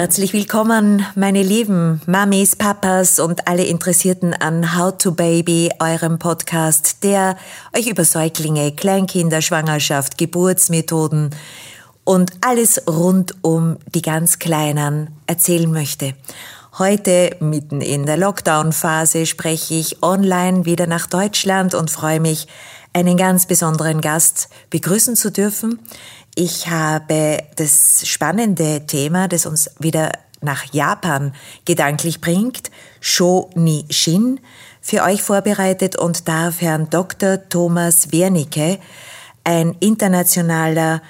Herzlich willkommen, meine lieben Mamis, Papas und alle Interessierten an How to Baby, eurem Podcast, der euch über Säuglinge, Kleinkinder, Schwangerschaft, Geburtsmethoden und alles rund um die ganz Kleinen erzählen möchte. Heute, mitten in der Lockdown-Phase, spreche ich online wieder nach Deutschland und freue mich, einen ganz besonderen Gast begrüßen zu dürfen. Ich habe das spannende Thema, das uns wieder nach Japan gedanklich bringt, Sho Ni Shin, für euch vorbereitet und darf Herrn Dr. Thomas Wernicke, ein internationaler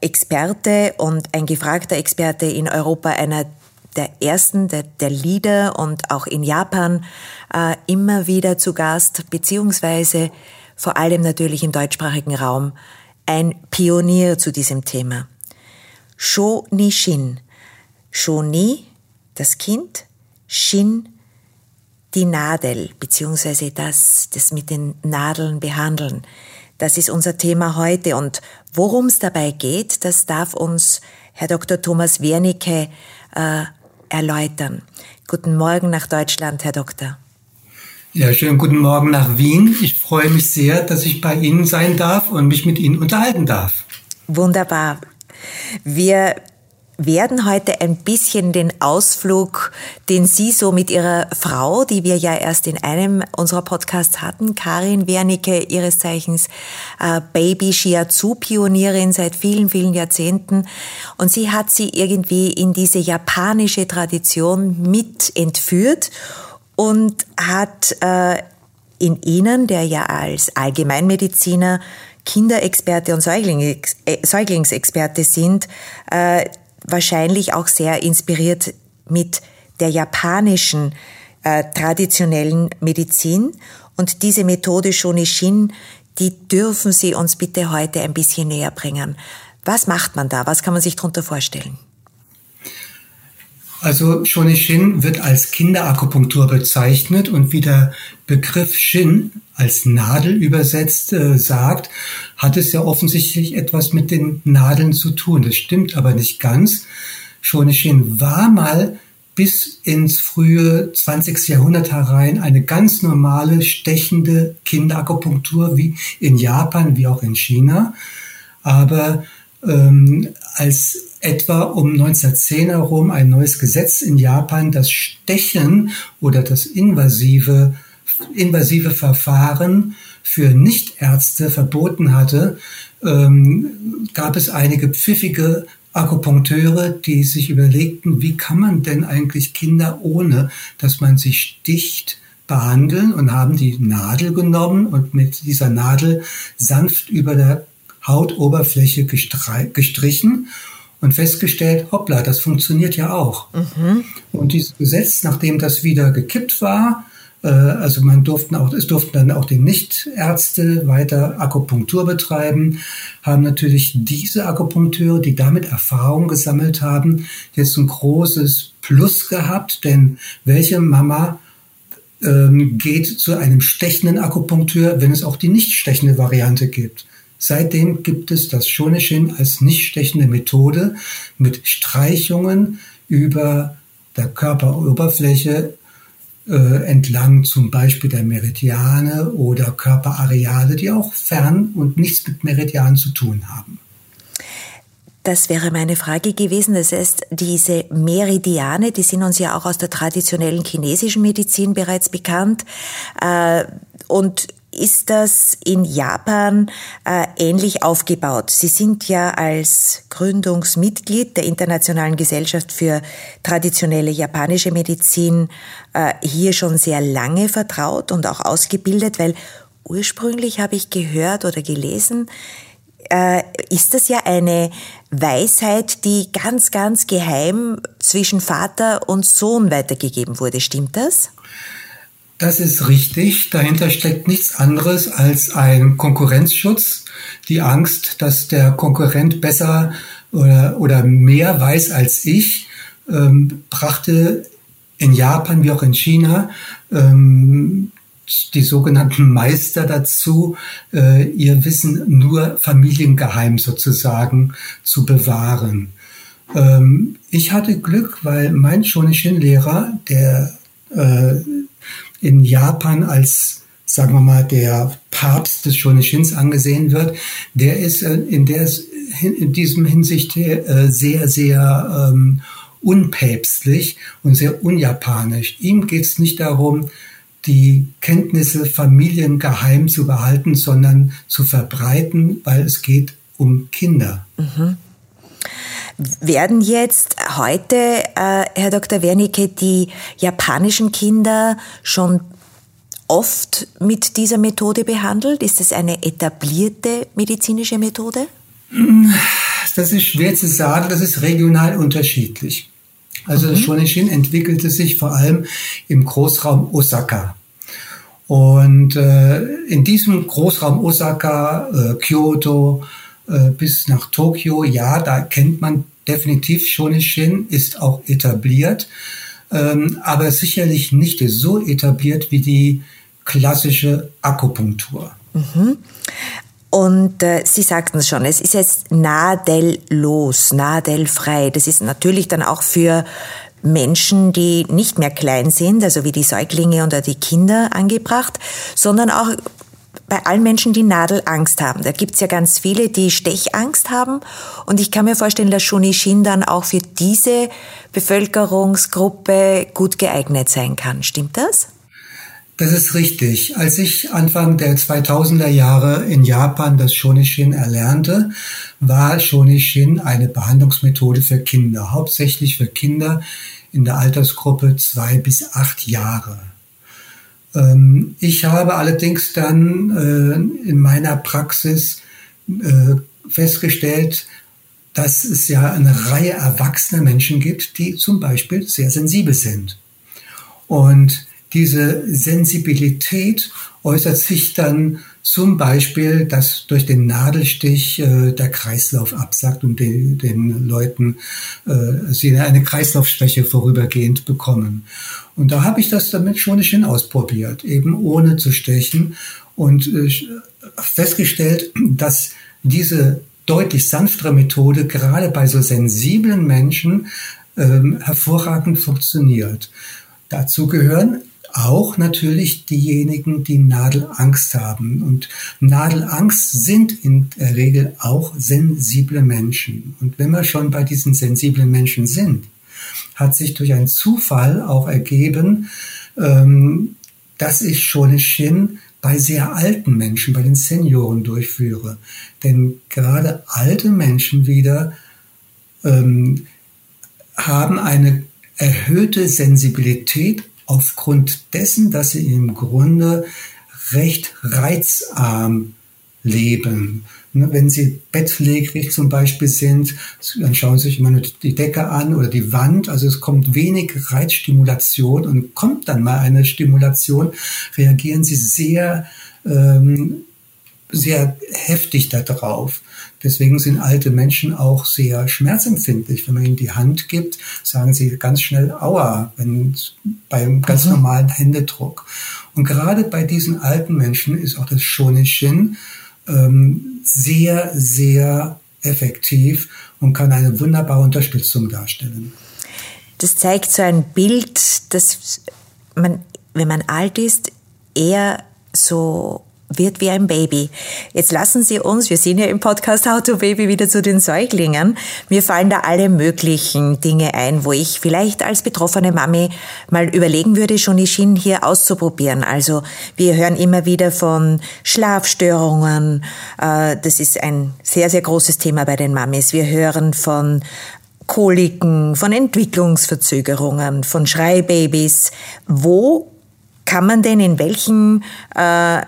Experte und ein gefragter Experte in Europa, einer der ersten, der, der Leader und auch in Japan äh, immer wieder zu Gast, beziehungsweise vor allem natürlich im deutschsprachigen Raum ein Pionier zu diesem Thema. Sho Ni Shin. Sho Ni, das Kind, Shin, die Nadel, beziehungsweise das, das mit den Nadeln behandeln. Das ist unser Thema heute und worum es dabei geht, das darf uns Herr Dr. Thomas Wernicke äh, erläutern. Guten Morgen nach Deutschland, Herr Doktor. Ja, schönen guten Morgen nach Wien. Ich freue mich sehr, dass ich bei Ihnen sein darf und mich mit Ihnen unterhalten darf. Wunderbar. Wir werden heute ein bisschen den Ausflug, den Sie so mit Ihrer Frau, die wir ja erst in einem unserer Podcasts hatten, Karin Wernicke, ihres Zeichens äh, Baby Shiatsu-Pionierin seit vielen, vielen Jahrzehnten. Und sie hat sie irgendwie in diese japanische Tradition mit entführt und hat äh, in Ihnen, der ja als Allgemeinmediziner Kinderexperte und Säuglings, äh, Säuglingsexperte sind, äh, wahrscheinlich auch sehr inspiriert mit der japanischen äh, traditionellen Medizin. Und diese Methode Shonishin, die dürfen Sie uns bitte heute ein bisschen näher bringen. Was macht man da? Was kann man sich darunter vorstellen? Also Shonishin wird als Kinderakupunktur bezeichnet und wie der Begriff Shin als Nadel übersetzt äh, sagt, hat es ja offensichtlich etwas mit den Nadeln zu tun. Das stimmt aber nicht ganz. Shonishin war mal bis ins frühe 20. Jahrhundert herein eine ganz normale stechende Kinderakupunktur wie in Japan wie auch in China. Aber ähm, als etwa um 1910 herum ein neues Gesetz in Japan das Stechen oder das invasive, invasive Verfahren für Nichtärzte verboten hatte, ähm, gab es einige pfiffige Akupunkteure, die sich überlegten, wie kann man denn eigentlich Kinder ohne, dass man sie sticht, behandeln und haben die Nadel genommen und mit dieser Nadel sanft über der Hautoberfläche gestrichen und festgestellt, hoppla, das funktioniert ja auch. Mhm. Und dieses Gesetz, nachdem das wieder gekippt war, äh, also man durften auch, es durften dann auch die Nichtärzte weiter Akupunktur betreiben, haben natürlich diese Akupunkteure, die damit Erfahrung gesammelt haben, jetzt ein großes Plus gehabt, denn welche Mama ähm, geht zu einem stechenden Akupunkteur, wenn es auch die nicht stechende Variante gibt? Seitdem gibt es das Shonishin als nicht stechende Methode mit Streichungen über der Körperoberfläche äh, entlang zum Beispiel der Meridiane oder Körperareale, die auch fern und nichts mit Meridianen zu tun haben. Das wäre meine Frage gewesen. Das heißt, diese Meridiane, die sind uns ja auch aus der traditionellen chinesischen Medizin bereits bekannt. Äh, und ist das in Japan äh, ähnlich aufgebaut. Sie sind ja als Gründungsmitglied der Internationalen Gesellschaft für traditionelle japanische Medizin äh, hier schon sehr lange vertraut und auch ausgebildet, weil ursprünglich habe ich gehört oder gelesen, äh, ist das ja eine Weisheit, die ganz, ganz geheim zwischen Vater und Sohn weitergegeben wurde. Stimmt das? Das ist richtig. Dahinter steckt nichts anderes als ein Konkurrenzschutz. Die Angst, dass der Konkurrent besser oder, oder mehr weiß als ich, ähm, brachte in Japan wie auch in China ähm, die sogenannten Meister dazu, äh, ihr Wissen nur familiengeheim sozusagen zu bewahren. Ähm, ich hatte Glück, weil mein Shonishin-Lehrer, der äh, in Japan als sagen wir mal, der Papst des Shonishins angesehen wird, der ist äh, in, der, in diesem Hinsicht äh, sehr, sehr ähm, unpäpstlich und sehr unjapanisch. Ihm geht es nicht darum, die Kenntnisse familiengeheim zu behalten, sondern zu verbreiten, weil es geht um Kinder. Mhm. Werden jetzt heute, äh, Herr Dr. Wernicke, die japanischen Kinder schon oft mit dieser Methode behandelt? Ist es eine etablierte medizinische Methode? Das ist schwer zu sagen, das ist regional unterschiedlich. Also mhm. das Shonishin entwickelte sich vor allem im Großraum Osaka. Und äh, in diesem Großraum Osaka, äh, Kyoto äh, bis nach Tokio, ja, da kennt man definitiv Shonishin, ist auch etabliert, ähm, aber sicherlich nicht so etabliert wie die klassische Akupunktur. Mhm. Und äh, Sie sagten es schon, es ist jetzt nadellos, nadelfrei. Das ist natürlich dann auch für Menschen, die nicht mehr klein sind, also wie die Säuglinge oder die Kinder angebracht, sondern auch bei allen Menschen, die Nadelangst haben. Da gibt's ja ganz viele, die Stechangst haben. Und ich kann mir vorstellen, dass Shunishin dann auch für diese Bevölkerungsgruppe gut geeignet sein kann. Stimmt das? Das ist richtig. Als ich Anfang der 2000er Jahre in Japan das Shonishin erlernte, war Shonishin eine Behandlungsmethode für Kinder, hauptsächlich für Kinder in der Altersgruppe zwei bis acht Jahre. Ähm, ich habe allerdings dann äh, in meiner Praxis äh, festgestellt, dass es ja eine Reihe erwachsener Menschen gibt, die zum Beispiel sehr sensibel sind. Und diese Sensibilität äußert sich dann zum Beispiel, dass durch den Nadelstich äh, der Kreislauf absackt und den, den Leuten äh, sie eine Kreislaufschwäche vorübergehend bekommen. Und da habe ich das damit schon hin ausprobiert, eben ohne zu stechen und äh, festgestellt, dass diese deutlich sanftere Methode gerade bei so sensiblen Menschen ähm, hervorragend funktioniert. Dazu gehören auch natürlich diejenigen, die Nadelangst haben. Und Nadelangst sind in der Regel auch sensible Menschen. Und wenn wir schon bei diesen sensiblen Menschen sind, hat sich durch einen Zufall auch ergeben, ähm, dass ich Shonishin bei sehr alten Menschen, bei den Senioren durchführe. Denn gerade alte Menschen wieder ähm, haben eine erhöhte Sensibilität aufgrund dessen, dass sie im Grunde recht reizarm leben. Ne, wenn sie bettlägerig zum Beispiel sind, dann schauen sie sich immer nur die Decke an oder die Wand. Also es kommt wenig Reizstimulation und kommt dann mal eine Stimulation, reagieren sie sehr, ähm, sehr heftig darauf. Deswegen sind alte Menschen auch sehr schmerzempfindlich. Wenn man ihnen die Hand gibt, sagen sie ganz schnell Aua, wenn beim ganz mhm. normalen Händedruck. Und gerade bei diesen alten Menschen ist auch das Shonishin ähm, sehr, sehr effektiv und kann eine wunderbare Unterstützung darstellen. Das zeigt so ein Bild, dass man, wenn man alt ist, eher so wird wie ein Baby. Jetzt lassen Sie uns, wir sind ja im Podcast How to Baby wieder zu den Säuglingen. Mir fallen da alle möglichen Dinge ein, wo ich vielleicht als betroffene Mami mal überlegen würde, Schienen hier auszuprobieren. Also wir hören immer wieder von Schlafstörungen. Äh, das ist ein sehr, sehr großes Thema bei den Mamis. Wir hören von Koliken, von Entwicklungsverzögerungen, von Schreibabys. Wo kann man denn in welchen äh,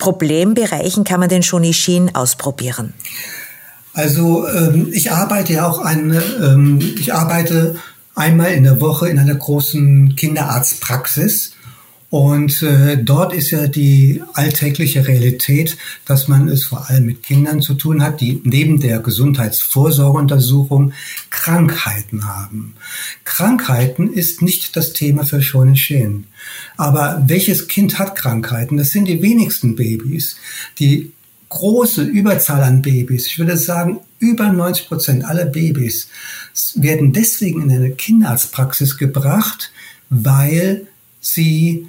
Problembereichen kann man den Shonishin ausprobieren? Also ähm, ich arbeite ja auch eine, ähm, ich arbeite einmal in der Woche in einer großen Kinderarztpraxis und äh, dort ist ja die alltägliche Realität, dass man es vor allem mit Kindern zu tun hat, die neben der Gesundheitsvorsorgeuntersuchung Krankheiten haben. Krankheiten ist nicht das Thema für Shonishin. Aber welches Kind hat Krankheiten? Das sind die wenigsten Babys. Die große Überzahl an Babys, ich würde sagen über 90 Prozent aller Babys, werden deswegen in eine Kinderarztpraxis gebracht, weil sie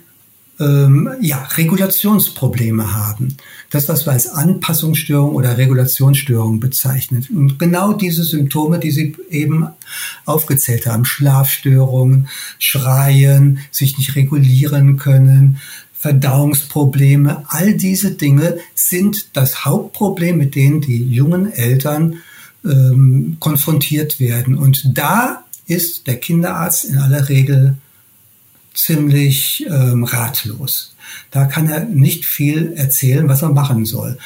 ähm, ja, Regulationsprobleme haben. Das, was wir als Anpassungsstörung oder Regulationsstörung bezeichnen. Und genau diese Symptome, die Sie eben aufgezählt haben, Schlafstörungen, Schreien, sich nicht regulieren können, Verdauungsprobleme, all diese Dinge sind das Hauptproblem, mit denen die jungen Eltern ähm, konfrontiert werden. Und da ist der Kinderarzt in aller Regel ziemlich ähm, ratlos. Da kann er nicht viel erzählen, was er machen soll.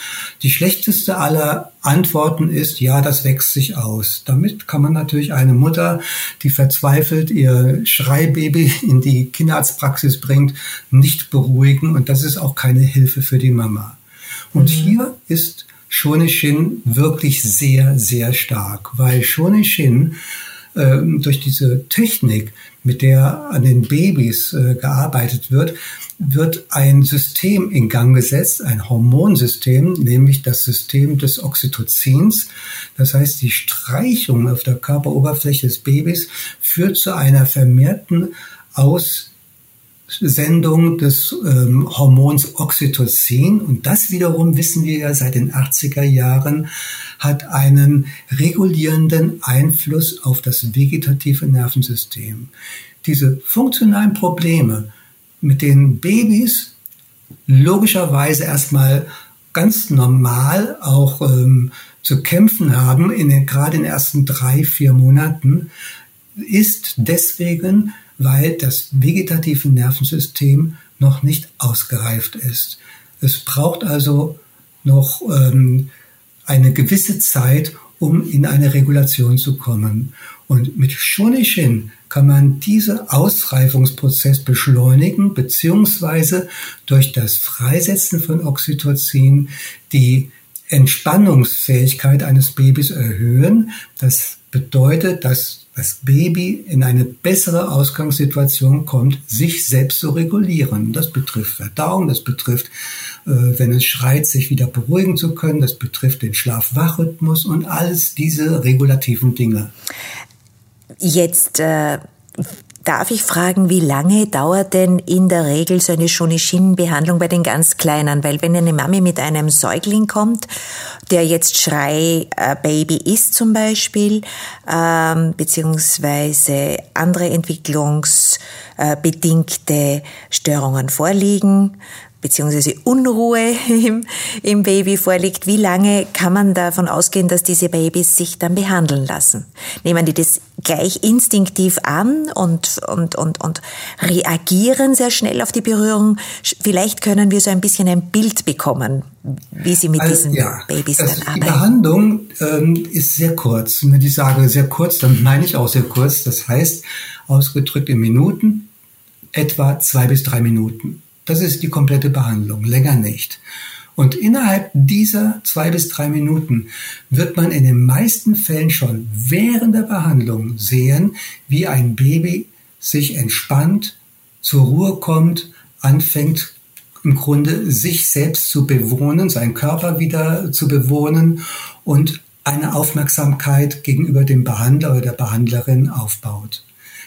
Die schlechteste aller Antworten ist, ja, das wächst sich aus. Damit kann man natürlich eine Mutter, die verzweifelt ihr Schreibaby in die Kinderarztpraxis bringt, nicht beruhigen. Und das ist auch keine Hilfe für die Mama. Und mhm. hier ist Shonishin wirklich sehr, sehr stark, weil Shonishin äh, durch diese Technik mit der an den Babys äh, gearbeitet wird, wird ein System in Gang gesetzt, ein Hormonsystem, nämlich das System des Oxytocins. Das heißt, die Streichung auf der Körperoberfläche des Babys führt zu einer vermehrten Aus Sendung des ähm, Hormons Oxytocin. Und das wiederum wissen wir ja seit den 80er Jahren, hat einen regulierenden Einfluss auf das vegetative Nervensystem. Diese funktionalen Probleme, mit denen Babys logischerweise erstmal ganz normal auch ähm, zu kämpfen haben, in den, gerade in den ersten drei, vier Monaten, ist deswegen weil das vegetative Nervensystem noch nicht ausgereift ist. Es braucht also noch ähm, eine gewisse Zeit, um in eine Regulation zu kommen. Und mit Shonishin kann man diesen Ausreifungsprozess beschleunigen, beziehungsweise durch das Freisetzen von Oxytocin die Entspannungsfähigkeit eines Babys erhöhen. Das bedeutet, dass das Baby in eine bessere Ausgangssituation kommt, sich selbst zu regulieren. Das betrifft Verdauung, das betrifft, äh, wenn es schreit, sich wieder beruhigen zu können, das betrifft den Schlaf-Wach-Rhythmus und alles diese regulativen Dinge. Jetzt äh, Darf ich fragen, wie lange dauert denn in der Regel so eine Shonishin-Behandlung bei den ganz Kleinen? Weil wenn eine Mami mit einem Säugling kommt, der jetzt Schrei-Baby ist zum Beispiel, ähm, beziehungsweise andere entwicklungsbedingte Störungen vorliegen, beziehungsweise Unruhe im, im Baby vorliegt, wie lange kann man davon ausgehen, dass diese Babys sich dann behandeln lassen? Nehmen die das gleich instinktiv an und, und, und, und reagieren sehr schnell auf die Berührung? Vielleicht können wir so ein bisschen ein Bild bekommen, wie sie mit also, diesen ja, Babys dann arbeiten. Die Behandlung ähm, ist sehr kurz. Wenn ich sage sehr kurz, dann meine ich auch sehr kurz. Das heißt, ausgedrückt in Minuten, etwa zwei bis drei Minuten. Das ist die komplette Behandlung, länger nicht. Und innerhalb dieser zwei bis drei Minuten wird man in den meisten Fällen schon während der Behandlung sehen, wie ein Baby sich entspannt, zur Ruhe kommt, anfängt im Grunde sich selbst zu bewohnen, seinen Körper wieder zu bewohnen und eine Aufmerksamkeit gegenüber dem Behandler oder der Behandlerin aufbaut.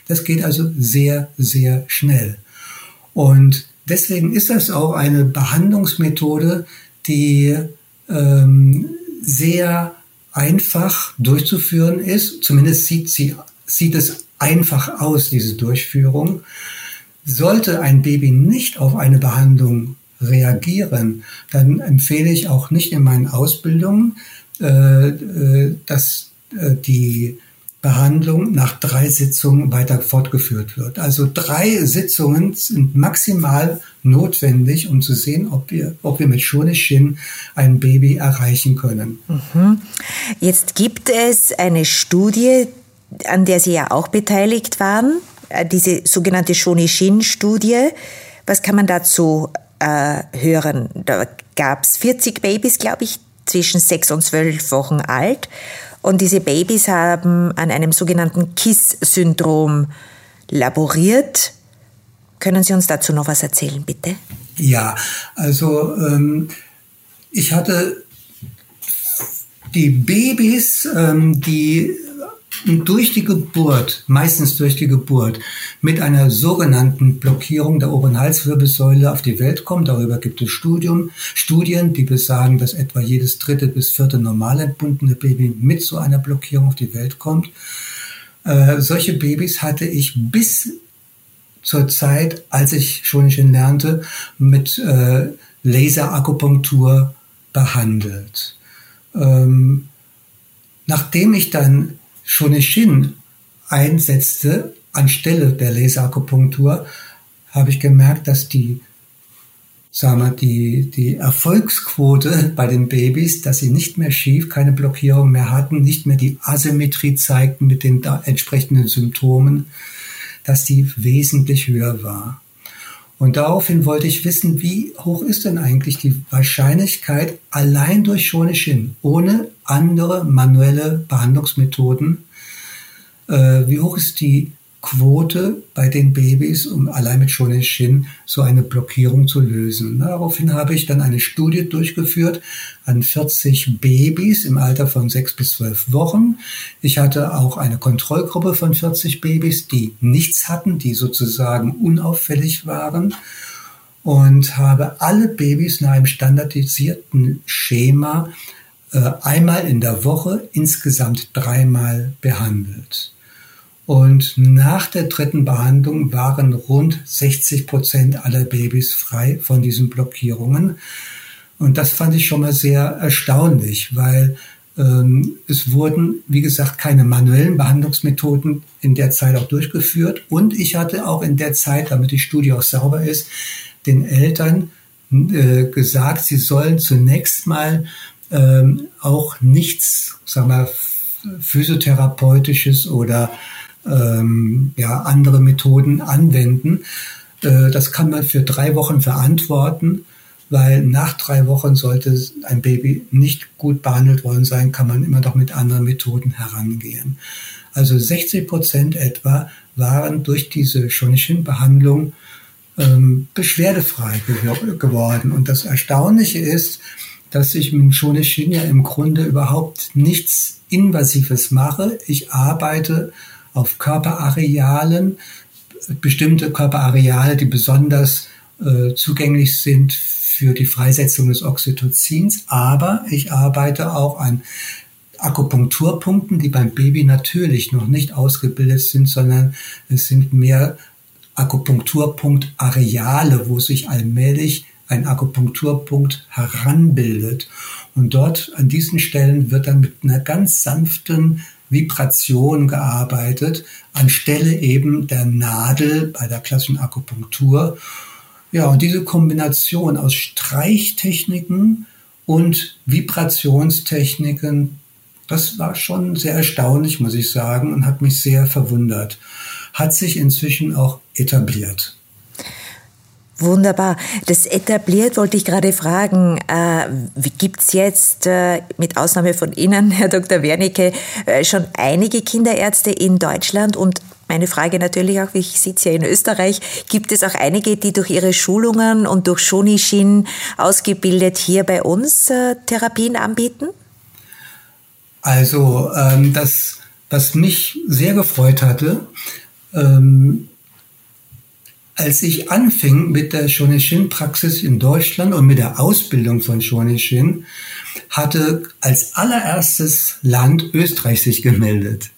Das geht also sehr, sehr schnell. Und Deswegen ist das auch eine Behandlungsmethode, die ähm, sehr einfach durchzuführen ist. Zumindest sieht, sie, sieht es einfach aus, diese Durchführung. Sollte ein Baby nicht auf eine Behandlung reagieren, dann empfehle ich auch nicht in meinen Ausbildungen, äh, äh dass äh, die Behandlung nach drei Sitzungen weiter fortgeführt wird. Also drei Sitzungen sind maximal notwendig, um zu sehen, ob wir, ob wir mit Shonishin ein Baby erreichen können. Mhm. Jetzt gibt es eine Studie, an der Sie ja auch beteiligt waren, äh, diese sogenannte Shonishin-Studie. Was kann man dazu äh, hören? Da gab es 40 Babys, glaube ich, zwischen sechs und zwölf Wochen alt. Und diese Babys haben an einem sogenannten KISS-Syndrom laboriert. Können Sie uns dazu noch was erzählen, bitte? Ja, also ähm, ich hatte Die Babys, ähm, die durch die Geburt, meistens durch die Geburt, mit einer sogenannten Blockierung der oberen Halswirbelsäule auf die Welt kommen. Darüber gibt es Studium, Studien, die besagen, dass etwa jedes dritte bis vierte normal entbundene Baby mit so einer Blockierung auf die Welt kommt. Äh, solche Babys hatte ich bis zur Zeit, als ich schon lernte, mit äh, Laserakupunktur behandelt. Ähm, nachdem ich dann Shonishin einsetzte anstelle der Laserakupunktur, habe ich gemerkt, dass die sagen wir, die, die Erfolgsquote bei den Babys, dass sie nicht mehr schief, keine Blockierung mehr hatten, nicht mehr die Asymmetrie zeigten mit den entsprechenden Symptomen, dass die wesentlich höher war. Und daraufhin wollte ich wissen, wie hoch ist denn eigentlich die Wahrscheinlichkeit allein durch Shonishin, ohne andere manuelle Behandlungsmethoden, äh, wie hoch ist die Quote bei den Babys, um allein mit Shonishin so eine Blockierung zu lösen. Daraufhin habe ich dann eine Studie durchgeführt an 40 Babys im Alter von 6 bis 12 Wochen. Ich hatte auch eine Kontrollgruppe von 40 Babys, die nichts hatten, die sozusagen unauffällig waren und habe alle Babys nach einem standardisierten Schema einmal in der Woche insgesamt dreimal behandelt. Und nach der dritten Behandlung waren rund 60 Prozent aller Babys frei von diesen Blockierungen. Und das fand ich schon mal sehr erstaunlich, weil ähm, es wurden, wie gesagt, keine manuellen Behandlungsmethoden in der Zeit auch durchgeführt. Und ich hatte auch in der Zeit, damit die Studie auch sauber ist, den Eltern äh, gesagt, sie sollen zunächst mal ähm, auch nichts, sagen wir, physiotherapeutisches oder ähm, ja, andere Methoden anwenden. Äh, das kann man für drei Wochen verantworten, weil nach drei Wochen sollte ein Baby nicht gut behandelt worden sein, kann man immer noch mit anderen Methoden herangehen. Also 60 Prozent etwa waren durch diese Shonishin-Behandlung ähm, beschwerdefrei geworden. Und das Erstaunliche ist, dass ich mit Shonishin ja im Grunde überhaupt nichts Invasives mache. Ich arbeite auf Körperarealen, bestimmte Körperareale, die besonders äh, zugänglich sind für die Freisetzung des Oxytocins. Aber ich arbeite auch an Akupunkturpunkten, die beim Baby natürlich noch nicht ausgebildet sind, sondern es sind mehr Akupunkturpunktareale, wo sich allmählich ein Akupunkturpunkt heranbildet. Und dort an diesen Stellen wird dann mit einer ganz sanften Vibration gearbeitet, anstelle eben der Nadel bei der klassischen Akupunktur. Ja, und diese Kombination aus Streichtechniken und Vibrationstechniken, das war schon sehr erstaunlich, muss ich sagen, und hat mich sehr verwundert. Hat sich inzwischen auch etabliert. Wunderbar. Das etabliert wollte ich gerade fragen. Äh, Gibt es jetzt, äh, mit Ausnahme von Ihnen, Herr Dr. Wernicke, äh, schon einige Kinderärzte in Deutschland? Und meine Frage natürlich auch, ich sitze ja in Österreich, gibt es auch einige, die durch ihre Schulungen und durch Shonishin ausgebildet hier bei uns äh, Therapien anbieten? Also, ähm, das, was mich sehr gefreut hatte, ähm, als ich anfing mit der Shonishin-Praxis in Deutschland und mit der Ausbildung von Shonishin, hatte als allererstes Land Österreich sich gemeldet.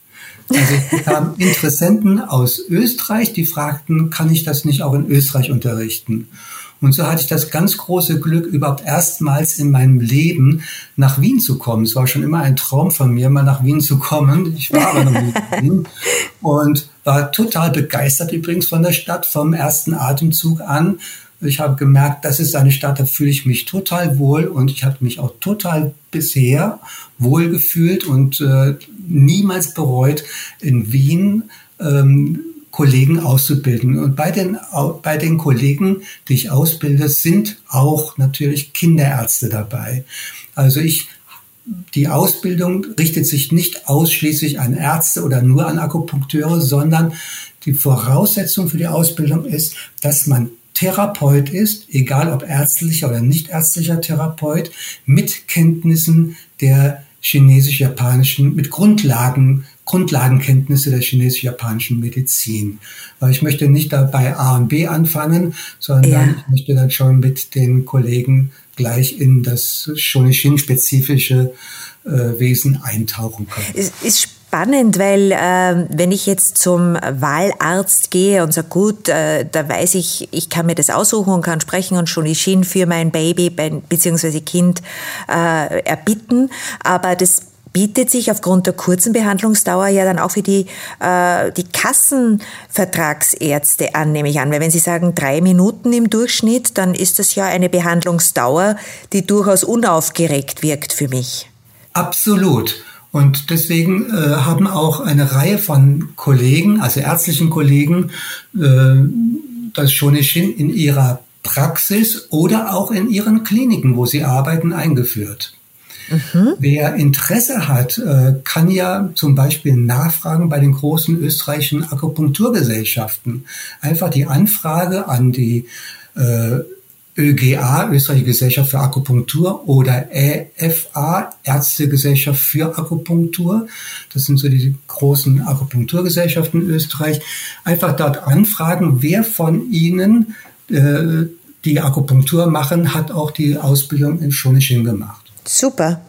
Also ich bekam Interessenten aus Österreich, die fragten, kann ich das nicht auch in Österreich unterrichten? Und so hatte ich das ganz große Glück, überhaupt erstmals in meinem Leben nach Wien zu kommen. Es war schon immer ein Traum von mir, mal nach Wien zu kommen. Ich war aber noch nie in Wien und war total begeistert übrigens von der Stadt vom ersten Atemzug an. Ich habe gemerkt, das ist eine Stadt, da fühle ich mich total wohl und ich habe mich auch total bisher wohl gefühlt und äh, niemals bereut, in Wien ähm, Kollegen auszubilden. Und bei den, bei den Kollegen, die ich ausbilde, sind auch natürlich Kinderärzte dabei. Also ich die Ausbildung richtet sich nicht ausschließlich an Ärzte oder nur an Akupunkteure, sondern die Voraussetzung für die Ausbildung ist, dass man Therapeut ist, egal ob ärztlicher oder nicht ärztlicher Therapeut, mit Kenntnissen der chinesisch-japanischen, mit Grundlagen, Grundlagenkenntnisse der chinesisch-japanischen Medizin. Weil ich möchte nicht da bei A und B anfangen, sondern ja. ich möchte dann schon mit den Kollegen gleich in das Shonishin-spezifische äh, Wesen eintauchen können. Es ist spannend, weil äh, wenn ich jetzt zum Wahlarzt gehe und sage, gut, äh, da weiß ich, ich kann mir das aussuchen und kann sprechen und Shonishin für mein Baby bzw. Kind äh, erbitten, aber das bietet sich aufgrund der kurzen Behandlungsdauer ja dann auch für die, äh, die Kassenvertragsärzte an, nehme ich an. Weil wenn Sie sagen drei Minuten im Durchschnitt, dann ist das ja eine Behandlungsdauer, die durchaus unaufgeregt wirkt für mich. Absolut. Und deswegen äh, haben auch eine Reihe von Kollegen, also ärztlichen Kollegen, äh, das Shonishin in ihrer Praxis oder auch in ihren Kliniken, wo sie arbeiten, eingeführt. Mhm. Wer Interesse hat, äh, kann ja zum Beispiel nachfragen bei den großen österreichischen Akupunkturgesellschaften. Einfach die Anfrage an die äh, ÖGA, Österreichische Gesellschaft für Akupunktur, oder EFA, Ärztegesellschaft für Akupunktur. Das sind so die großen Akupunkturgesellschaften in Österreich. Einfach dort anfragen, wer von Ihnen äh, die Akupunktur machen, hat auch die Ausbildung in Shonishin gemacht. Super.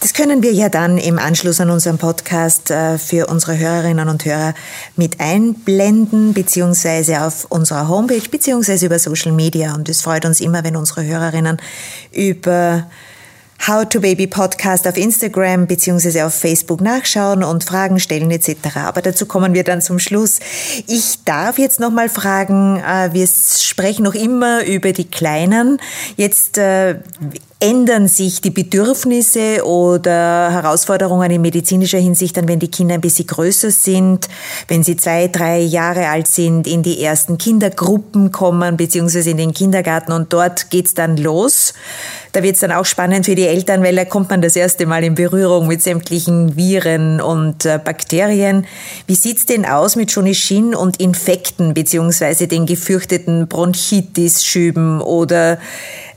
Das können wir ja dann im Anschluss an unseren Podcast äh, für unsere Hörerinnen und Hörer mit einblenden, beziehungsweise auf unserer Homepage, beziehungsweise über Social Media. Und es freut uns immer, wenn unsere Hörerinnen über How to Baby Podcast auf Instagram beziehungsweise auf Facebook nachschauen und Fragen stellen etc. Aber dazu kommen wir dann zum Schluss. Ich darf jetzt nochmal fragen, äh, wir sprechen noch immer über die Kleinen. Jetzt äh, ändern sich die Bedürfnisse oder Herausforderungen in medizinischer Hinsicht dann, wenn die Kinder ein bisschen größer sind, wenn sie zwei, drei Jahre alt sind, in die ersten Kindergruppen kommen, beziehungsweise in den Kindergarten und dort geht's dann los. Da wird's dann auch spannend für die Eltern, weil da kommt man das erste Mal in Berührung mit sämtlichen Viren und äh, Bakterien. Wie sieht's denn aus mit Shonishin und Infekten, beziehungsweise den gefürchteten Bronchitis-Schüben oder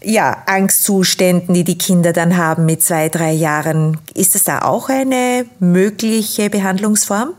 ja, Angstzuständen, die die Kinder dann haben mit zwei, drei Jahren. Ist das da auch eine mögliche Behandlungsform?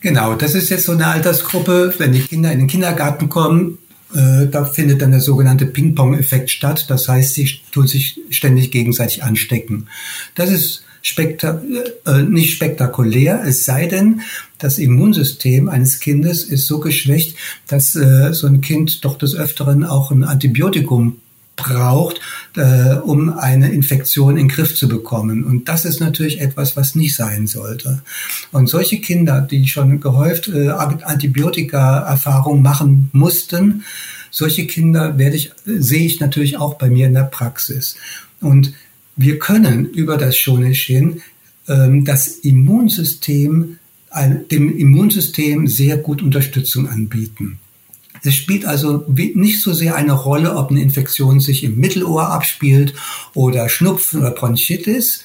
Genau, das ist jetzt so eine Altersgruppe, wenn die Kinder in den Kindergarten kommen, da findet dann der sogenannte Ping-Pong-Effekt statt. Das heißt, sie tun sich ständig gegenseitig anstecken. Das ist spektak äh, nicht spektakulär, es sei denn, das Immunsystem eines Kindes ist so geschwächt, dass äh, so ein Kind doch des Öfteren auch ein Antibiotikum braucht, äh, um eine Infektion in den Griff zu bekommen. Und das ist natürlich etwas, was nicht sein sollte. Und solche Kinder, die schon gehäuft äh, Antibiotika-Erfahrung machen mussten, solche Kinder werde ich, sehe ich natürlich auch bei mir in der Praxis. Und wir können über das Shonishin ähm, das Immunsystem, dem Immunsystem sehr gut Unterstützung anbieten. Es spielt also nicht so sehr eine Rolle, ob eine Infektion sich im Mittelohr abspielt oder Schnupfen oder Bronchitis,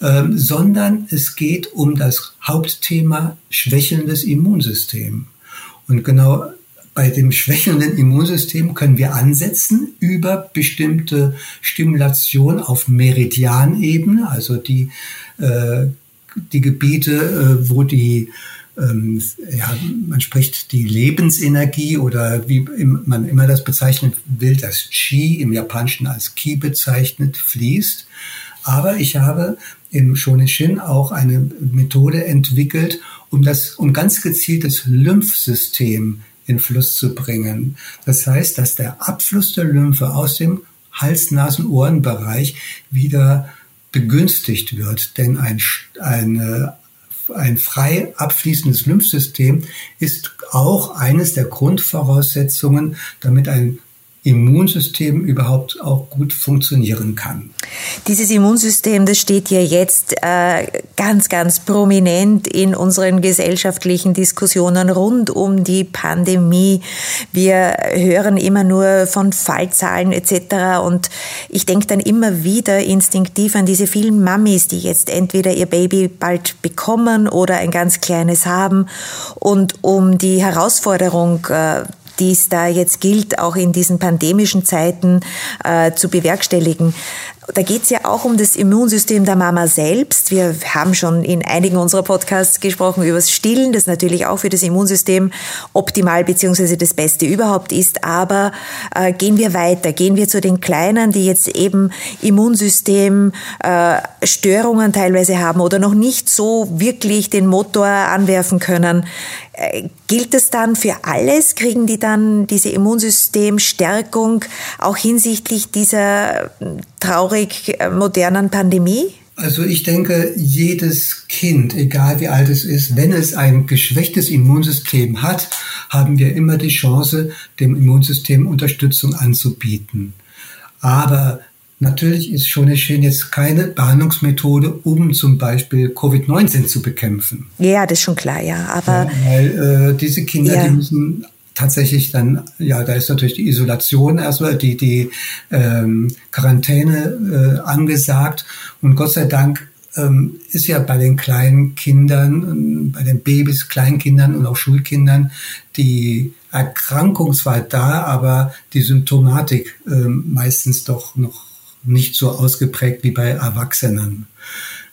ähm, sondern es geht um das Hauptthema schwächelndes Immunsystem. Und genau bei dem schwächelnden Immunsystem können wir ansetzen über bestimmte Stimulation auf Meridianebene, also die, äh, die Gebiete, äh, wo die ähm, ja, man spricht die Lebensenergie oder wie man immer das bezeichnen will, das Qi im Japanischen als Ki bezeichnet, fließt. Aber ich habe im Shonishin auch eine Methode entwickelt, um das, um ganz gezielt das Lymphsystem in Fluss zu bringen. Das heißt, dass der Abfluss der Lymphe aus dem Hals-Nasen-Ohren-Bereich wieder begünstigt wird. Denn ein, eine ein frei abfließendes Lymphsystem ist auch eines der Grundvoraussetzungen, damit ein Immunsystem überhaupt auch gut funktionieren kann. Dieses Immunsystem, das steht ja jetzt äh, ganz, ganz prominent in unseren gesellschaftlichen Diskussionen rund um die Pandemie. Wir hören immer nur von Fallzahlen etc. Und ich denke dann immer wieder instinktiv an diese vielen Mamis, die jetzt entweder ihr Baby bald bekommen oder ein ganz kleines haben und um die Herausforderung äh, die es da jetzt gilt, auch in diesen pandemischen Zeiten äh, zu bewerkstelligen. Da geht es ja auch um das Immunsystem der Mama selbst. Wir haben schon in einigen unserer Podcasts gesprochen über das Stillen, das natürlich auch für das Immunsystem optimal bzw. das Beste überhaupt ist. Aber äh, gehen wir weiter, gehen wir zu den Kleinen, die jetzt eben Immunsystem äh, teilweise haben oder noch nicht so wirklich den Motor anwerfen können. Äh, gilt es dann für alles? Kriegen die dann diese Immunsystemstärkung auch hinsichtlich dieser traurig äh, modernen Pandemie? Also ich denke, jedes Kind, egal wie alt es ist, wenn es ein geschwächtes Immunsystem hat, haben wir immer die Chance, dem Immunsystem Unterstützung anzubieten. Aber Natürlich ist Shonishin jetzt keine Behandlungsmethode, um zum Beispiel Covid-19 zu bekämpfen. Ja, das ist schon klar, ja. Aber ja, weil äh, diese Kinder, ja. die müssen tatsächlich dann, ja, da ist natürlich die Isolation erstmal, die, die ähm, Quarantäne äh, angesagt. Und Gott sei Dank ähm, ist ja bei den kleinen Kindern, bei den Babys, Kleinkindern und auch Schulkindern die Erkrankung zwar da, aber die Symptomatik äh, meistens doch noch nicht so ausgeprägt wie bei Erwachsenen.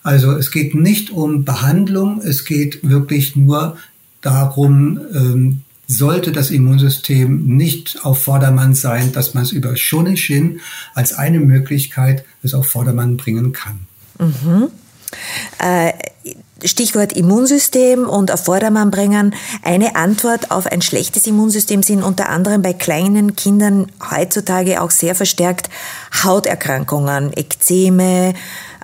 Also es geht nicht um Behandlung, es geht wirklich nur darum, ähm, sollte das Immunsystem nicht auf Vordermann sein, dass man es über Shonishin als eine Möglichkeit es auf Vordermann bringen kann. Mhm. Äh, Stichwort Immunsystem und auf Vordermann bringen. Eine Antwort auf ein schlechtes Immunsystem sind unter anderem bei kleinen Kindern heutzutage auch sehr verstärkt Hauterkrankungen, Ekzeme,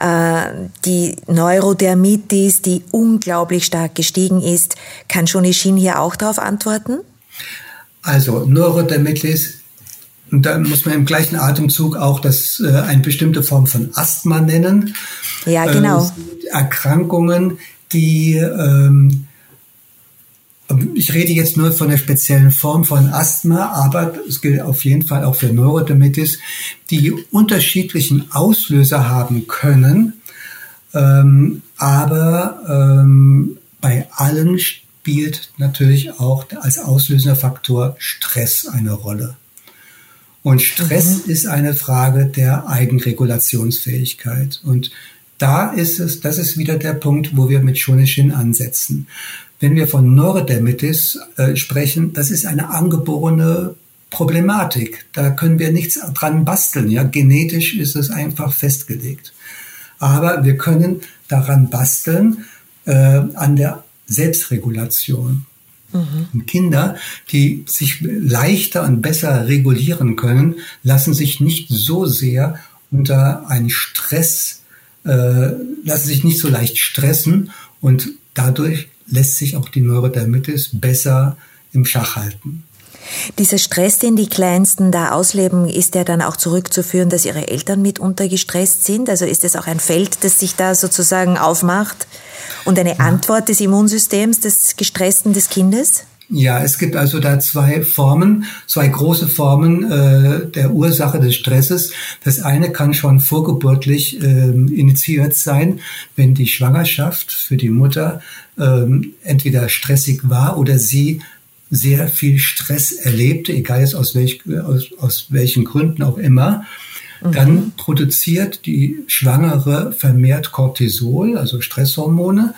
die Neurodermitis, die unglaublich stark gestiegen ist. Kann Shonishin hier auch darauf antworten? Also Neurodermitis und da muss man im gleichen Atemzug auch das äh, eine bestimmte Form von Asthma nennen. Ja, genau. Äh, Erkrankungen, die ähm, ich rede jetzt nur von einer speziellen Form von Asthma, aber es gilt auf jeden Fall auch für Neurodermitis, die unterschiedlichen Auslöser haben können. Ähm, aber ähm, bei allen spielt natürlich auch als auslösender Faktor Stress eine Rolle. Und Stress mhm. ist eine Frage der Eigenregulationsfähigkeit. Und da ist es, das ist wieder der Punkt, wo wir mit Shonishin ansetzen. Wenn wir von Neurodermitis äh, sprechen, das ist eine angeborene Problematik. Da können wir nichts dran basteln. Ja, genetisch ist es einfach festgelegt. Aber wir können daran basteln äh, an der Selbstregulation. Mhm. Kinder, die sich leichter und besser regulieren können, lassen sich nicht so sehr unter einen Stress, äh, lassen sich nicht so leicht stressen und dadurch lässt sich auch die Neurodermitis besser im Schach halten. Dieser Stress, den die Kleinsten da ausleben, ist der dann auch zurückzuführen, dass ihre Eltern mitunter gestresst sind? Also ist es auch ein Feld, das sich da sozusagen aufmacht und eine Antwort des Immunsystems des Gestressten des Kindes? Ja, es gibt also da zwei Formen, zwei große Formen äh, der Ursache des Stresses. Das eine kann schon vorgeburtlich äh, initiiert sein, wenn die Schwangerschaft für die Mutter äh, entweder stressig war oder sie sehr viel Stress erlebte, egal jetzt aus, welch, aus, aus welchen Gründen auch immer, dann mhm. produziert die Schwangere vermehrt Cortisol, also Stresshormone,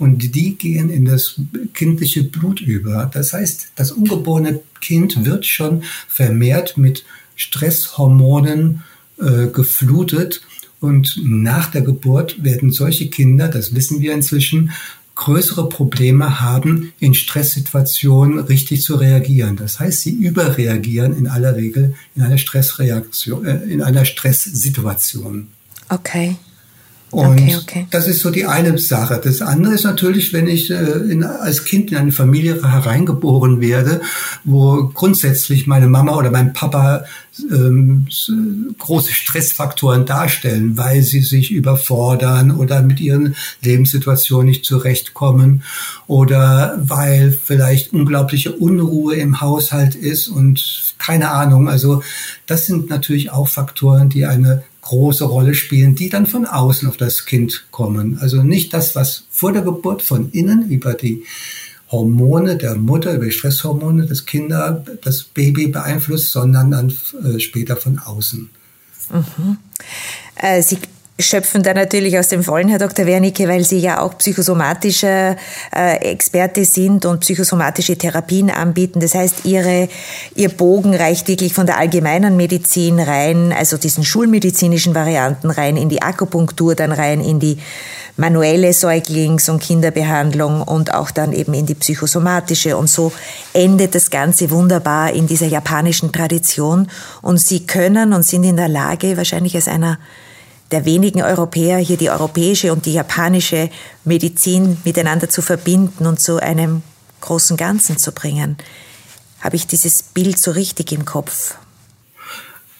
und die gehen in das kindliche Blut über. Das heißt, das ungeborene Kind wird schon vermehrt mit Stresshormonen äh, geflutet. Und nach der Geburt werden solche Kinder, das wissen wir inzwischen, größere Probleme haben, in Stresssituationen richtig zu reagieren. Das heißt, sie überreagieren in aller Regel in einer Stressreaktion, äh, in einer Stresssituation. Okay. Und okay, okay. das ist so die eine Sache. Das andere ist natürlich, wenn ich äh, in, als Kind in eine Familie hereingeboren werde, wo grundsätzlich meine Mama oder mein Papa ähm, große Stressfaktoren darstellen, weil sie sich überfordern oder mit ihren Lebenssituationen nicht zurechtkommen oder weil vielleicht unglaubliche Unruhe im Haushalt ist und keine Ahnung. Also das sind natürlich auch Faktoren, die eine große Rolle spielen, die dann von außen auf das Kind kommen. Also nicht das, was vor der Geburt von innen über die Hormone der Mutter, über die Stresshormone des Kinder, das Baby beeinflusst, sondern dann äh, später von außen. Mhm. Äh, Sie schöpfen da natürlich aus dem Vollen, Herr Dr. Wernicke, weil Sie ja auch psychosomatischer äh, Experte sind und psychosomatische Therapien anbieten. Das heißt, Ihre, Ihr Bogen reicht wirklich von der allgemeinen Medizin rein, also diesen schulmedizinischen Varianten rein in die Akupunktur, dann rein in die manuelle Säuglings- und Kinderbehandlung und auch dann eben in die psychosomatische. Und so endet das Ganze wunderbar in dieser japanischen Tradition. Und Sie können und sind in der Lage, wahrscheinlich als einer der wenigen Europäer hier die europäische und die japanische Medizin miteinander zu verbinden und zu einem großen Ganzen zu bringen. Habe ich dieses Bild so richtig im Kopf?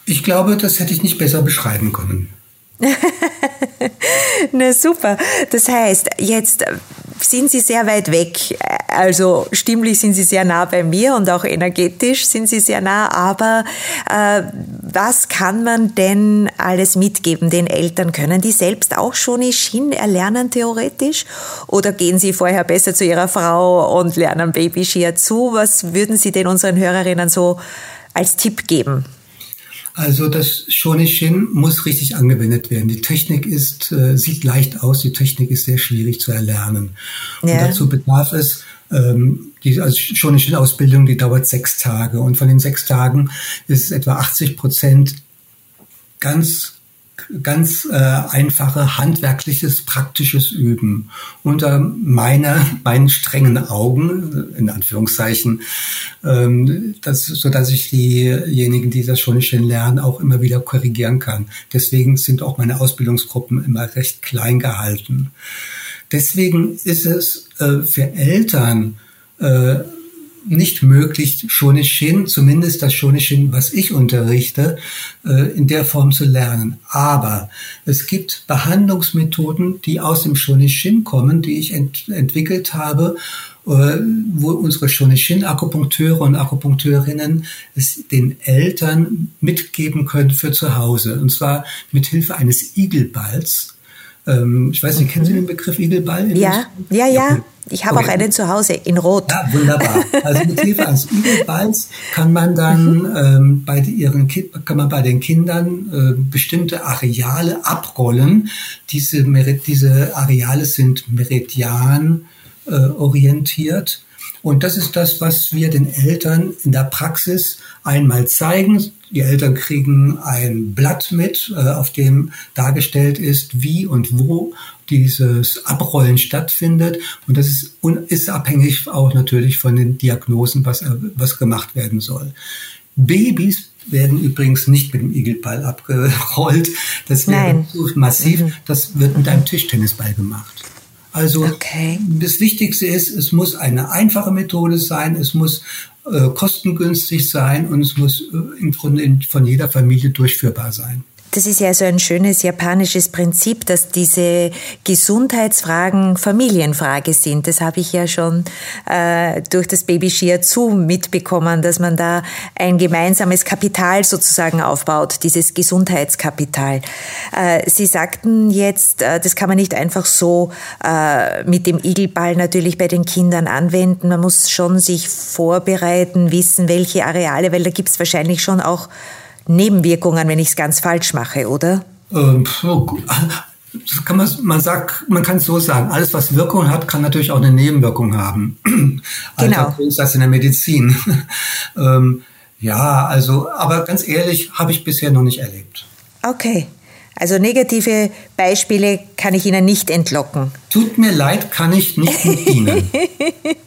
Ich glaube, das hätte ich nicht besser beschreiben können. Na super. Das heißt, jetzt sind Sie sehr weit weg. Also stimmlich sind Sie sehr nah bei mir und auch energetisch sind Sie sehr nah. Aber äh, was kann man denn alles mitgeben den Eltern? Können die selbst auch schon Shin erlernen theoretisch? Oder gehen Sie vorher besser zu Ihrer Frau und lernen Baby Shia zu? Was würden Sie denn unseren Hörerinnen so als Tipp geben? Also das Shonishin muss richtig angewendet werden. Die Technik ist, äh, sieht leicht aus, die Technik ist sehr schwierig zu erlernen. Ja. Und dazu bedarf es, ähm, die also Shonishin-Ausbildung, die dauert sechs Tage. Und von den sechs Tagen ist etwa 80 Prozent ganz ganz äh, einfache handwerkliches, praktisches Üben. Unter meiner, meinen strengen Augen, in Anführungszeichen, ähm, das, so dass ich diejenigen, die das schon nicht lernen, auch immer wieder korrigieren kann. Deswegen sind auch meine Ausbildungsgruppen immer recht klein gehalten. Deswegen ist es äh, für Eltern äh, nicht möglich, Shonishin, zumindest das Shonishin, was ich unterrichte, äh, in der Form zu lernen. Aber es gibt Behandlungsmethoden, die aus dem Shonishin kommen, die ich ent entwickelt habe, äh, wo unsere Shonishin-Akupunkteure und Akupunkteurinnen es den Eltern mitgeben können für zu Hause. Und zwar mit Hilfe eines Igelballs. Ähm, ich weiß nicht, kennen Sie den Begriff Igelball? Ja, ja, ja. Ich habe okay. auch einen zu Hause in Rot. Ja, wunderbar. Also mit Hilfe eines Igelballs kann man dann mhm. ähm, bei ihren kann man bei den Kindern äh, bestimmte Areale abrollen. Diese, diese Areale sind meridian äh, orientiert. Und das ist das, was wir den Eltern in der Praxis einmal zeigen. Die Eltern kriegen ein Blatt mit, äh, auf dem dargestellt ist, wie und wo dieses Abrollen stattfindet. Und das ist, ist abhängig auch natürlich von den Diagnosen, was, äh, was gemacht werden soll. Babys werden übrigens nicht mit dem Igelball abgerollt. Das wäre massiv. Mhm. Das wird mit einem Tischtennisball gemacht. Also okay. das Wichtigste ist, es muss eine einfache Methode sein, es muss äh, kostengünstig sein und es muss äh, im Grunde von jeder Familie durchführbar sein. Das ist ja so ein schönes japanisches Prinzip, dass diese Gesundheitsfragen Familienfrage sind. Das habe ich ja schon äh, durch das Baby Shiatsu mitbekommen, dass man da ein gemeinsames Kapital sozusagen aufbaut, dieses Gesundheitskapital. Äh, Sie sagten jetzt, äh, das kann man nicht einfach so äh, mit dem Igelball natürlich bei den Kindern anwenden. Man muss schon sich vorbereiten, wissen, welche Areale, weil da gibt es wahrscheinlich schon auch Nebenwirkungen, wenn ich es ganz falsch mache, oder? Ähm, das kann man, man sagt, man kann es so sagen. Alles, was Wirkung hat, kann natürlich auch eine Nebenwirkung haben. Genau. ist das in der Medizin. ähm, ja, also, aber ganz ehrlich, habe ich bisher noch nicht erlebt. Okay. Also negative Beispiele kann ich Ihnen nicht entlocken. Tut mir leid, kann ich nicht mit Ihnen.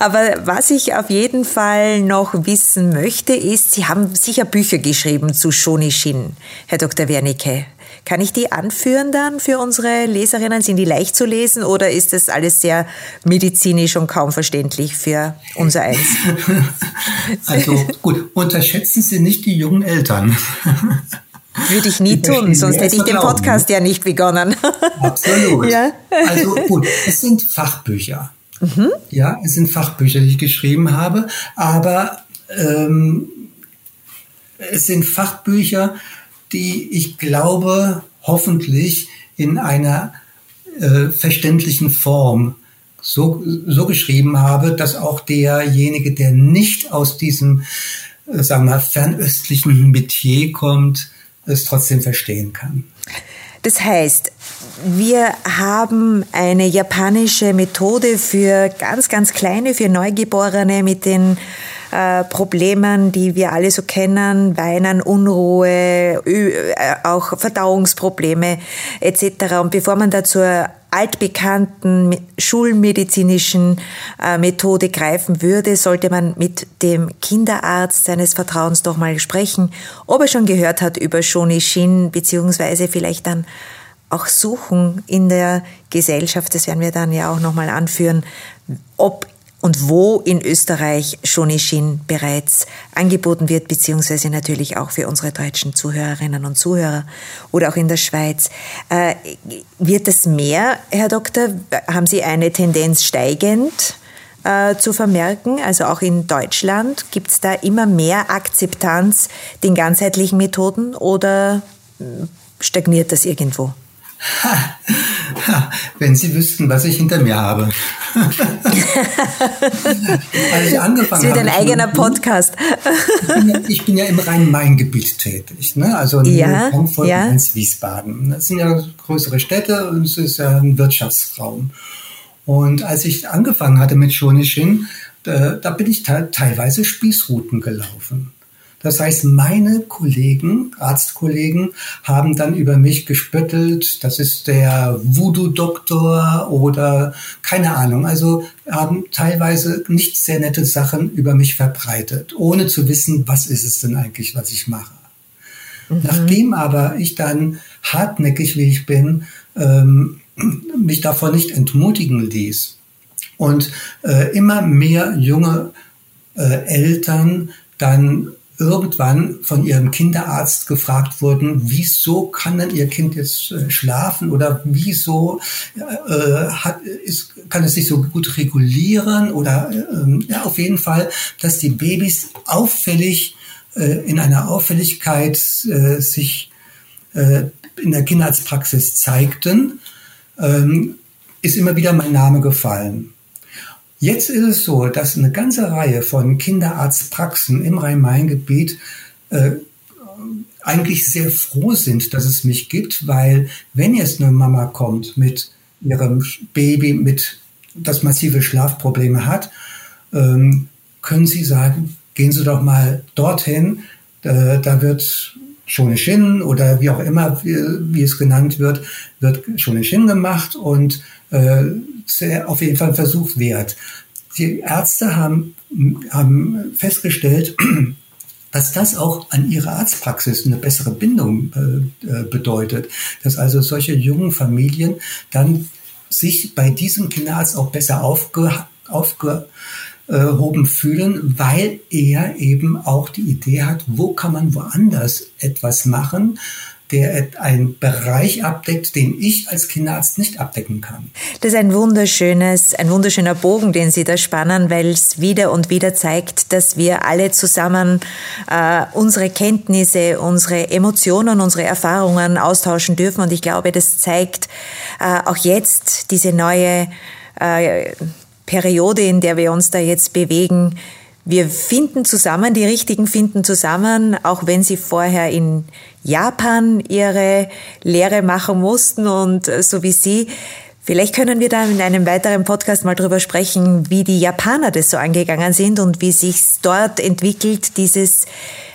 Aber was ich auf jeden Fall noch wissen möchte, ist, Sie haben sicher Bücher geschrieben zu Shonishin, Herr Dr. Wernicke. Kann ich die anführen dann für unsere Leserinnen? Sind die leicht zu lesen oder ist das alles sehr medizinisch und kaum verständlich für unser Eins? Also gut, unterschätzen Sie nicht die jungen Eltern. Würde ich nie tun, sonst hätte ich den Podcast ja nicht begonnen. Absolut. Ja. Also gut, es sind Fachbücher. Mhm. Ja, es sind Fachbücher, die ich geschrieben habe, aber ähm, es sind Fachbücher, die ich glaube, hoffentlich in einer äh, verständlichen Form so, so geschrieben habe, dass auch derjenige, der nicht aus diesem, äh, sagen wir, fernöstlichen Metier kommt, es trotzdem verstehen kann. Das heißt, wir haben eine japanische Methode für ganz, ganz kleine, für Neugeborene mit den äh, Problemen, die wir alle so kennen, Weinen, Unruhe, äh, auch Verdauungsprobleme etc. Und bevor man da zur altbekannten schulmedizinischen äh, Methode greifen würde, sollte man mit dem Kinderarzt seines Vertrauens doch mal sprechen, ob er schon gehört hat über Shonishin, beziehungsweise vielleicht dann auch suchen in der Gesellschaft, das werden wir dann ja auch nochmal anführen, ob und wo in Österreich Shonishin bereits angeboten wird, beziehungsweise natürlich auch für unsere deutschen Zuhörerinnen und Zuhörer oder auch in der Schweiz. Äh, wird das mehr, Herr Doktor? Haben Sie eine Tendenz steigend? Äh, zu vermerken. Also auch in Deutschland gibt es da immer mehr Akzeptanz den ganzheitlichen Methoden oder stagniert das irgendwo? Ha, ha, wenn Sie wüssten, was ich hinter mir habe. Als ich angefangen habe. Das wird ein eigener Podcast. ich, bin ja, ich bin ja im Rhein-Main-Gebiet tätig, ne? also in ja, Frankfurt ja. und Wiesbaden. Das sind ja größere Städte und es ist ja ein Wirtschaftsraum. Und als ich angefangen hatte mit Shonishin, da, da bin ich teilweise Spießrouten gelaufen. Das heißt, meine Kollegen, Arztkollegen, haben dann über mich gespöttelt, das ist der Voodoo-Doktor oder keine Ahnung. Also haben teilweise nicht sehr nette Sachen über mich verbreitet, ohne zu wissen, was ist es denn eigentlich, was ich mache. Mhm. Nachdem aber ich dann hartnäckig, wie ich bin, ähm, mich davon nicht entmutigen ließ und äh, immer mehr junge äh, Eltern dann irgendwann von ihrem Kinderarzt gefragt wurden, wieso kann denn ihr Kind jetzt äh, schlafen oder wieso äh, hat, ist, kann es sich so gut regulieren oder äh, ja, auf jeden Fall, dass die Babys auffällig äh, in einer Auffälligkeit äh, sich in der Kinderarztpraxis zeigten, ähm, ist immer wieder mein Name gefallen. Jetzt ist es so, dass eine ganze Reihe von Kinderarztpraxen im Rhein-Main-Gebiet äh, eigentlich sehr froh sind, dass es mich gibt, weil wenn jetzt eine Mama kommt mit ihrem Baby, mit das massive Schlafprobleme hat, ähm, können sie sagen, gehen Sie doch mal dorthin, äh, da wird Shonishin oder wie auch immer, wie, wie es genannt wird, wird Shonishin gemacht und äh, auf jeden Fall ein Versuch wert. Die Ärzte haben, haben festgestellt, dass das auch an ihrer Arztpraxis eine bessere Bindung äh, äh, bedeutet. Dass also solche jungen Familien dann sich bei diesem Kinderarzt auch besser aufge, aufgehoben fühlen, weil er eben auch die Idee hat, wo kann man woanders etwas machen, der einen Bereich abdeckt, den ich als Kinderarzt nicht abdecken kann. Das ist ein wunderschönes, ein wunderschöner Bogen, den Sie da spannen, weil es wieder und wieder zeigt, dass wir alle zusammen äh, unsere Kenntnisse, unsere Emotionen, unsere Erfahrungen austauschen dürfen. Und ich glaube, das zeigt äh, auch jetzt diese neue äh, Periode, in der wir uns da jetzt bewegen, wir finden zusammen, die Richtigen finden zusammen, auch wenn sie vorher in Japan ihre Lehre machen mussten und äh, so wie Sie. Vielleicht können wir da in einem weiteren Podcast mal drüber sprechen, wie die Japaner das so angegangen sind und wie sich dort entwickelt, dieses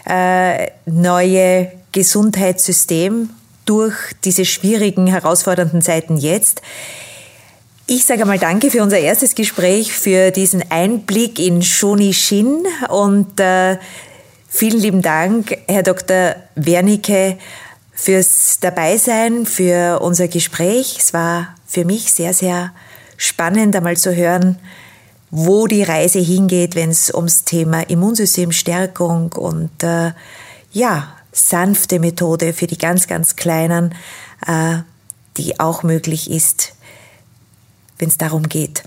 äh, neue Gesundheitssystem durch diese schwierigen, herausfordernden Zeiten jetzt. Ich sage mal Danke für unser erstes Gespräch, für diesen Einblick in Shonishin und äh, Vielen lieben Dank, Herr Dr. Wernicke, fürs Dabeisein, für unser Gespräch. Es war für mich sehr, sehr spannend, einmal zu hören, wo die Reise hingeht, wenn es ums Thema Immunsystemstärkung und äh, ja, sanfte Methode für die ganz, ganz Kleinen, äh, die auch möglich ist, wenn es darum geht.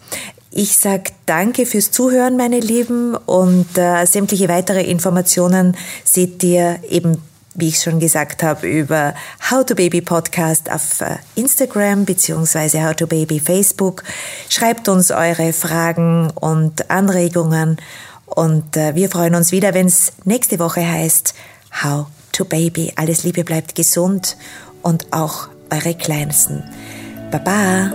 Ich sage danke fürs Zuhören, meine Lieben, und äh, sämtliche weitere Informationen seht ihr eben, wie ich schon gesagt habe, über How to Baby Podcast auf äh, Instagram beziehungsweise How to Baby Facebook. Schreibt uns eure Fragen und Anregungen und äh, wir freuen uns wieder, wenn es nächste Woche heißt How to Baby. Alles Liebe, bleibt gesund und auch eure Kleinsten. 拜拜。